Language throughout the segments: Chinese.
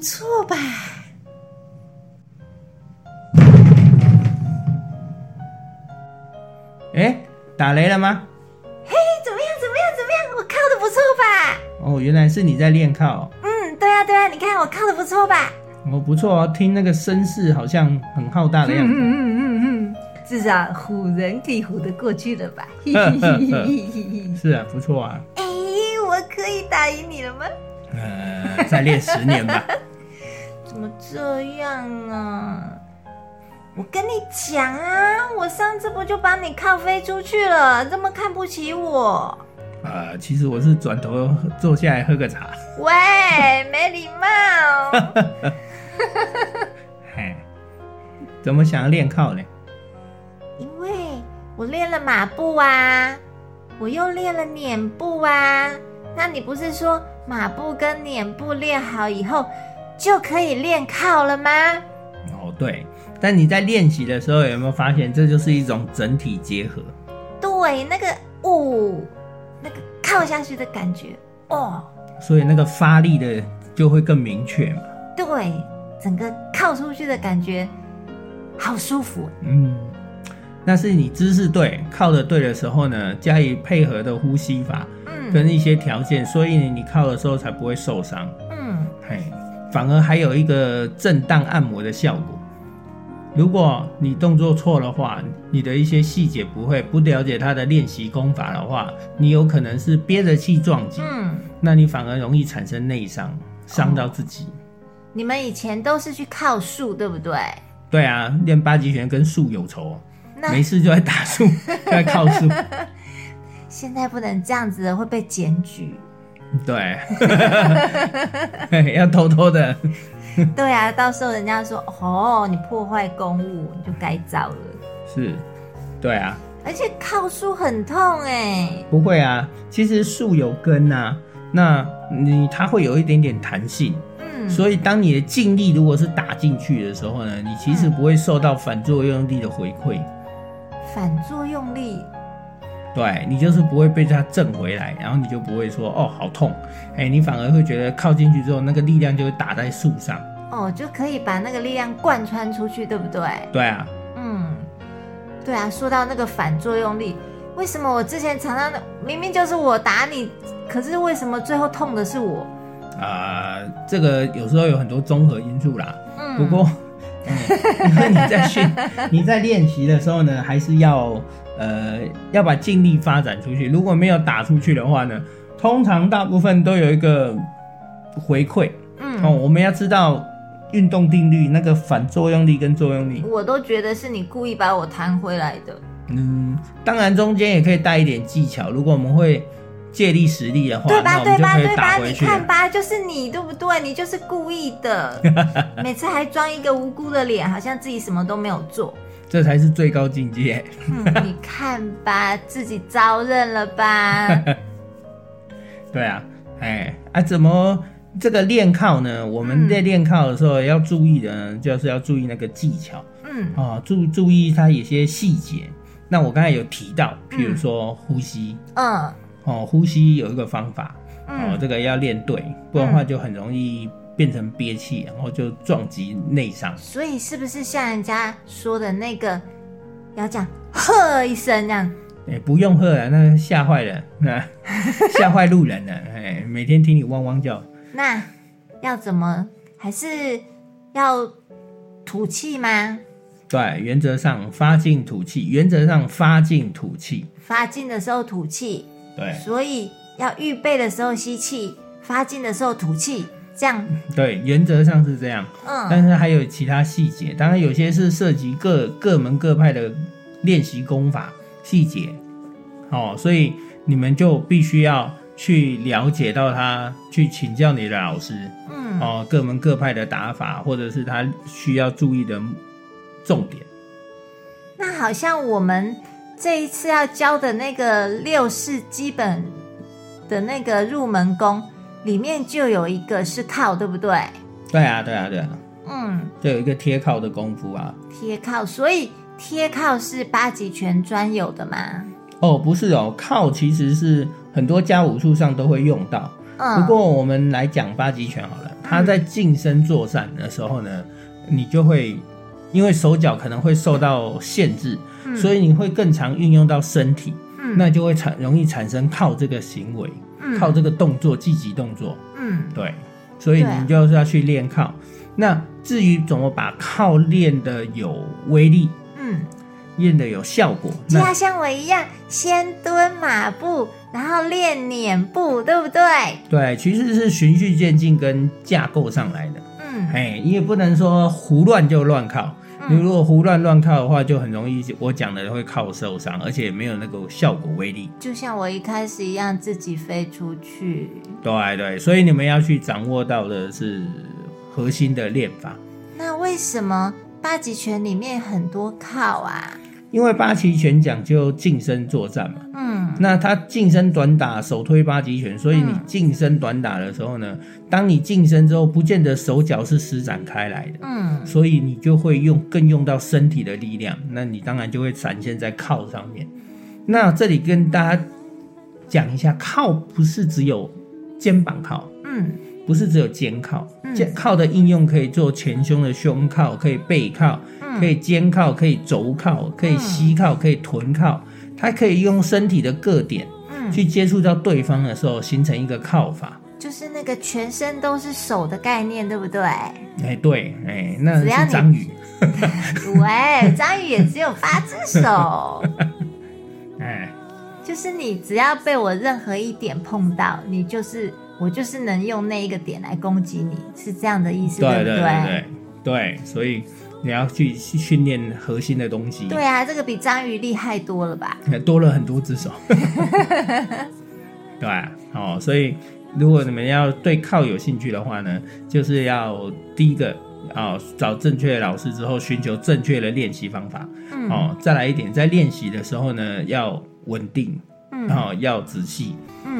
不错吧？哎，打雷了吗？嘿，怎么样？怎么样？怎么样？我靠的不错吧？哦，原来是你在练靠。嗯，对啊，对啊，你看我靠的不错吧？哦，不错哦，听那个声势好像很浩大的样子。嗯嗯嗯嗯，至少唬人可以唬得过去了吧？是啊，不错啊。哎，我可以打赢你了吗？呃，再练十年吧。怎么这样啊？我跟你讲啊，我上次不就把你靠飞出去了？这么看不起我？呃，其实我是转头坐下来喝个茶。喂，没礼貌。嘿，怎么想要练靠呢？因为我练了马步啊，我又练了撵步啊。那你不是说马步跟撵步练好以后就可以练靠了吗？哦，对。但你在练习的时候有没有发现，这就是一种整体结合？对，那个哦，那个靠下去的感觉哦，所以那个发力的就会更明确嘛。对，整个靠出去的感觉好舒服。嗯，那是你姿势对，靠的对的时候呢，加以配合的呼吸法，嗯，跟一些条件，所以你靠的时候才不会受伤。反而还有一个震荡按摩的效果。如果你动作错的话，你的一些细节不会不了解它的练习功法的话，你有可能是憋着气撞击，嗯，那你反而容易产生内伤，伤到自己。你们以前都是去靠树，对不对？对啊，练八极拳跟树有仇，没事就在打树，在靠树。现在不能这样子，会被检举。对，要偷偷的。对啊，到时候人家说哦，你破坏公物，你就该遭了。是，对啊。而且靠树很痛哎。不会啊，其实树有根呐，那你它会有一点点弹性。嗯。所以当你的劲力如果是打进去的时候呢，你其实不会受到反作用力的回馈。反作用力。对你就是不会被它震回来，然后你就不会说哦好痛，哎，你反而会觉得靠进去之后那个力量就会打在树上，哦，就可以把那个力量贯穿出去，对不对？对啊，嗯，对啊。说到那个反作用力，为什么我之前常常的明明就是我打你，可是为什么最后痛的是我？啊，这个有时候有很多综合因素啦。嗯，不过，因为你在训你在练习的时候呢，还是要。呃，要把尽力发展出去。如果没有打出去的话呢，通常大部分都有一个回馈。嗯，哦，我们要知道运动定律，那个反作用力跟作用力，我都觉得是你故意把我弹回来的。嗯，当然中间也可以带一点技巧。如果我们会借力使力的话，对吧？对吧？对吧？你看吧，就是你，对不对？你就是故意的，每次还装一个无辜的脸，好像自己什么都没有做。这才是最高境界。你看吧，自己招认了吧？对啊，哎啊，怎么这个练靠呢？我们在练靠的时候要注意的，就是要注意那个技巧。嗯，啊，注注意它有些细节。那我刚才有提到，譬如说呼吸。嗯。哦，呼吸有一个方法。哦，这个要练对，不然的话就很容易。变成憋气，然后就撞击内伤。所以是不是像人家说的那个，要讲喝一声这样？哎，不用喝了，那吓坏了，吓坏路人了。哎，每天听你汪汪叫。那要怎么？还是要吐气吗？对，原则上发进吐气，原则上发进吐气。发进的时候吐气。对。所以要预备的时候吸气，发进的时候吐气。这样对，原则上是这样。嗯，但是还有其他细节，当然有些是涉及各各门各派的练习功法细节。哦，所以你们就必须要去了解到他，去请教你的老师。嗯，哦，各门各派的打法，或者是他需要注意的重点。那好像我们这一次要教的那个六式基本的那个入门功。里面就有一个是靠，对不对？对啊，对啊，对啊。嗯，就有一个贴靠的功夫啊。贴靠，所以贴靠是八极拳专有的吗？哦，不是哦，靠其实是很多家武术上都会用到。嗯。不过我们来讲八极拳好了，他在近身作战的时候呢，你就会因为手脚可能会受到限制，所以你会更常运用到身体，那就会产容易产生靠这个行为，靠这个动作积极动作。嗯，对，所以你就是要去练靠。那至于怎么把靠练的有威力，嗯，练的有效果，就要像我一样，先蹲马步，然后练撵步，对不对？对，其实是循序渐进跟架构上来的。嗯，哎，你也不能说胡乱就乱靠。你如果胡乱乱靠的话，就很容易我讲的会靠受伤，而且没有那个效果威力。就像我一开始一样，自己飞出去。对对，所以你们要去掌握到的是。核心的练法，那为什么八极拳里面很多靠啊？因为八极拳讲究近身作战嘛。嗯，那他近身短打，手推八极拳，所以你近身短打的时候呢，当你近身之后，不见得手脚是施展开来的。嗯，所以你就会用更用到身体的力量，那你当然就会展现在靠上面。那这里跟大家讲一下，靠不是只有肩膀靠。嗯。不是只有肩靠，肩靠的应用可以做前胸的胸靠，可以背靠，可以肩靠，可以肘靠，可以膝靠，可以臀靠，它可以用身体的各点，去接触到对方的时候，形成一个靠法，就是那个全身都是手的概念，对不对？哎，对，哎，那是章鱼，喂，章鱼也只有八只手，哎，就是你只要被我任何一点碰到，你就是。我就是能用那一个点来攻击你，是这样的意思，对不对？对对对，所以你要去训练核心的东西。对啊，这个比章鱼厉害多了吧？多了很多只手。对哦，所以如果你们要对靠有兴趣的话呢，就是要第一个啊，找正确的老师之后，寻求正确的练习方法。嗯。哦，再来一点，在练习的时候呢，要稳定。然后要仔细，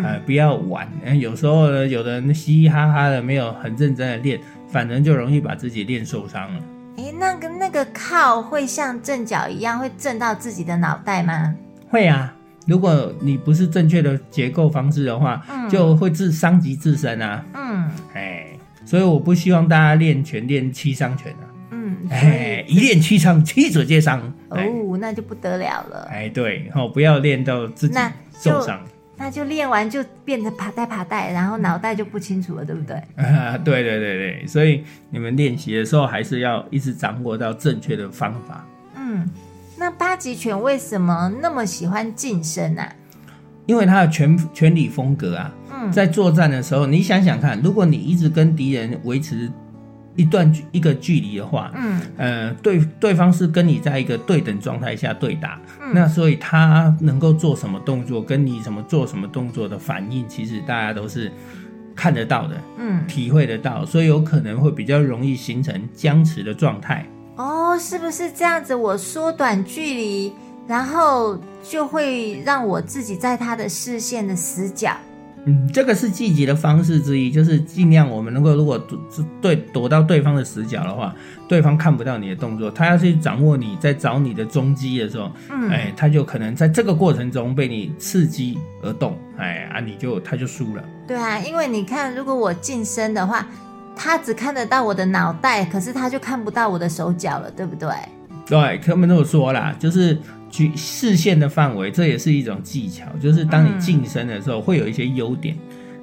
嗯，呃，不要玩。有时候呢，有的人嘻嘻哈哈的，没有很认真的练，反正就容易把自己练受伤了。哎，那个那个靠会像正脚一样会震到自己的脑袋吗？会啊，如果你不是正确的结构方式的话，嗯就会自伤及自身啊。嗯，哎，所以我不希望大家练拳练七伤拳啊。嗯，哎，一练七伤，七者皆伤。哦，那就不得了了。哎，对，哦，不要练到自己受伤。那就练完就变得爬带爬带，然后脑袋就不清楚了，对不对？啊，对对对对，所以你们练习的时候还是要一直掌握到正确的方法。嗯，那八极拳为什么那么喜欢近身啊？因为他的拳拳理风格啊，嗯在作战的时候，你想想看，如果你一直跟敌人维持。一段距一个距离的话，嗯，呃，对，对方是跟你在一个对等状态下对打，那所以他能够做什么动作，跟你什么做什么动作的反应，其实大家都是看得到的，嗯，体会得到，所以有可能会比较容易形成僵持的状态。哦，是不是这样子？我缩短距离，然后就会让我自己在他的视线的死角。嗯，这个是积极的方式之一，就是尽量我们能够如果躲对躲到对方的死角的话，对方看不到你的动作，他要去掌握你在找你的踪迹的时候，嗯，哎，他就可能在这个过程中被你刺激而动，哎啊，你就他就输了。对啊，因为你看，如果我近身的话，他只看得到我的脑袋，可是他就看不到我的手脚了，对不对？对，他们都有说啦，就是。去视线的范围，这也是一种技巧。就是当你近身的时候，会有一些优点，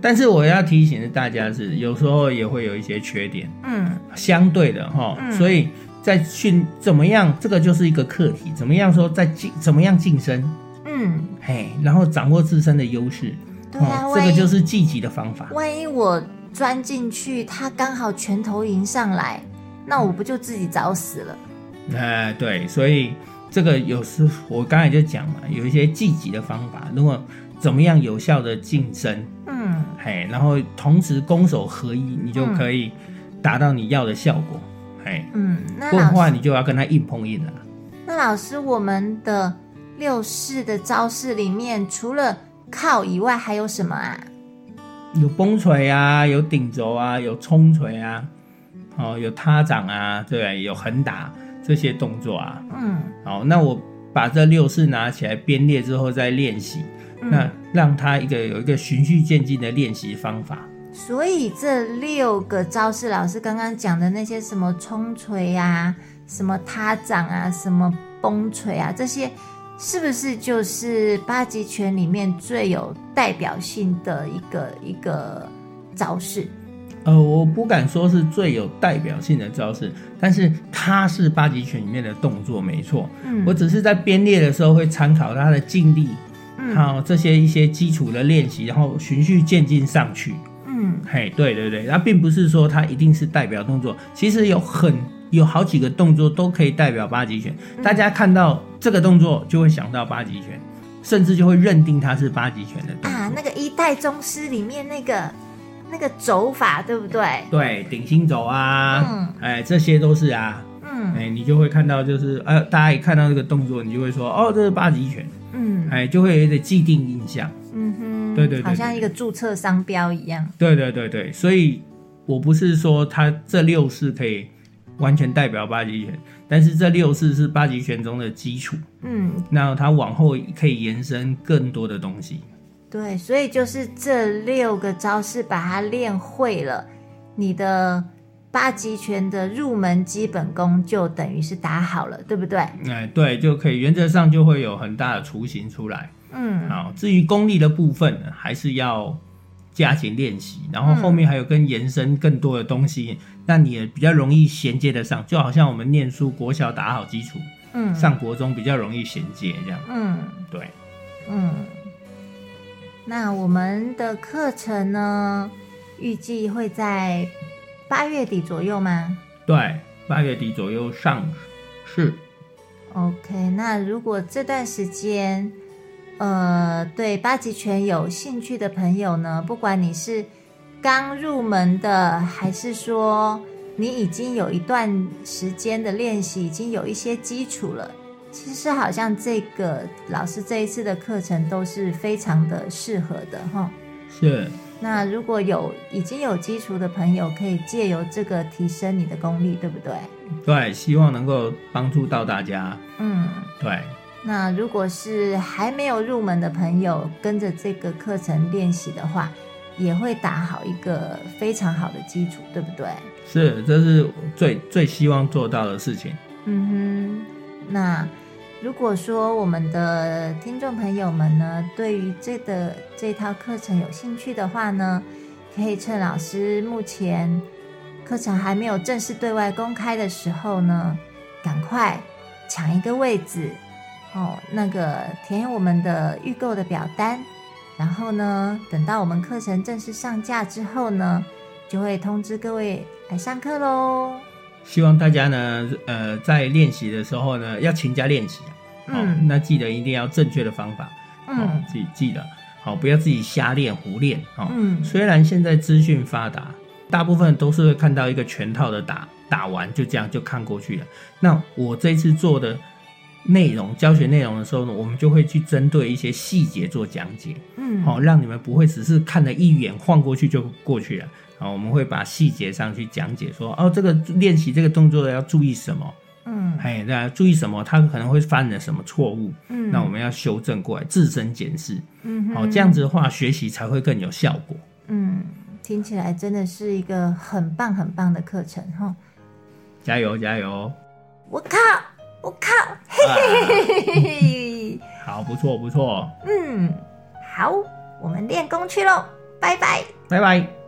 但是我要提醒的大家是，有时候也会有一些缺点。嗯，相对的哈，所以在训怎么样，这个就是一个课题。怎么样说在近，怎么样近身？嗯，嘿，然后掌握自身的优势。对啊，这个就是积极的方法。万一我钻进去，他刚好拳头迎上来，那我不就自己找死了？哎，对，所以。这个有时我刚才就讲嘛，有一些积极的方法，如果怎么样有效的晋升，嗯，嘿，然后同时攻守合一，你就可以达到你要的效果，嘿，嗯，不然的话你就要跟他硬碰硬了。那老师，我们的六式的招式里面，除了靠以外，还有什么啊？有崩锤啊，有顶轴啊，有冲锤啊，哦，有他掌啊，对，有横打。这些动作啊，嗯，好，那我把这六式拿起来编列之后再练习，那让他一个有一个循序渐进的练习方法。所以这六个招式，老师刚刚讲的那些什么冲锤啊、什么他掌啊、什么崩锤啊，这些是不是就是八极拳里面最有代表性的一个一个招式？呃，我不敢说是最有代表性的招式，但是它是八极拳里面的动作，没错。嗯，我只是在编列的时候会参考它的劲力，好这些一些基础的练习，然后循序渐进上去。嗯，嘿，对对对，那并不是说它一定是代表动作，其实有很有好几个动作都可以代表八极拳。大家看到这个动作就会想到八极拳，甚至就会认定它是八极拳的啊。那个一代宗师里面那个。那个走法对不对？对，顶心走啊，嗯，哎，这些都是啊，嗯，哎，你就会看到，就是呃，大家一看到这个动作，你就会说，哦，这是八极拳，嗯，哎，就会有点既定印象，嗯哼，对对，好像一个注册商标一样，对对对对，所以我不是说它这六式可以完全代表八极拳，但是这六式是八极拳中的基础，嗯，那它往后可以延伸更多的东西。对，所以就是这六个招式把它练会了，你的八极拳的入门基本功就等于是打好了，对不对？哎，对，就可以原则上就会有很大的雏形出来。嗯，好，至于功力的部分呢，还是要加紧练习，然后后面还有跟延伸更多的东西，那你也比较容易衔接得上，就好像我们念书，国小打好基础，嗯，上国中比较容易衔接这样。嗯，对，嗯。那我们的课程呢，预计会在八月底左右吗？对，八月底左右上市。OK，那如果这段时间，呃，对八极拳有兴趣的朋友呢，不管你是刚入门的，还是说你已经有一段时间的练习，已经有一些基础了。其实好像这个老师这一次的课程都是非常的适合的哈。是。那如果有已经有基础的朋友，可以借由这个提升你的功力，对不对？对，希望能够帮助到大家。嗯，对。那如果是还没有入门的朋友，跟着这个课程练习的话，也会打好一个非常好的基础，对不对？是，这是最最希望做到的事情。嗯哼，那。如果说我们的听众朋友们呢，对于这个这套课程有兴趣的话呢，可以趁老师目前课程还没有正式对外公开的时候呢，赶快抢一个位置哦，那个填我们的预购的表单，然后呢，等到我们课程正式上架之后呢，就会通知各位来上课喽。希望大家呢，呃，在练习的时候呢，要勤加练习嗯，那记得一定要正确的方法，嗯，记记得，好，不要自己瞎练胡练，哦。嗯，虽然现在资讯发达，大部分都是会看到一个全套的打，打完就这样就看过去了。那我这次做的内容，教学内容的时候呢，我们就会去针对一些细节做讲解，嗯，好，让你们不会只是看了一眼晃过去就过去了。啊，我们会把细节上去讲解，说哦，这个练习这个动作要注意什么？嗯，哎，那注意什么？他可能会犯了什么错误？嗯，那我们要修正过来，自身检视。嗯，好，这样子的话，学习才会更有效果。嗯，听起来真的是一个很棒很棒的课程哈！加油加油！我靠，我靠！嘿嘿嘿嘿嘿！好，不错不错。嗯，好，我们练功去喽。拜拜，拜拜。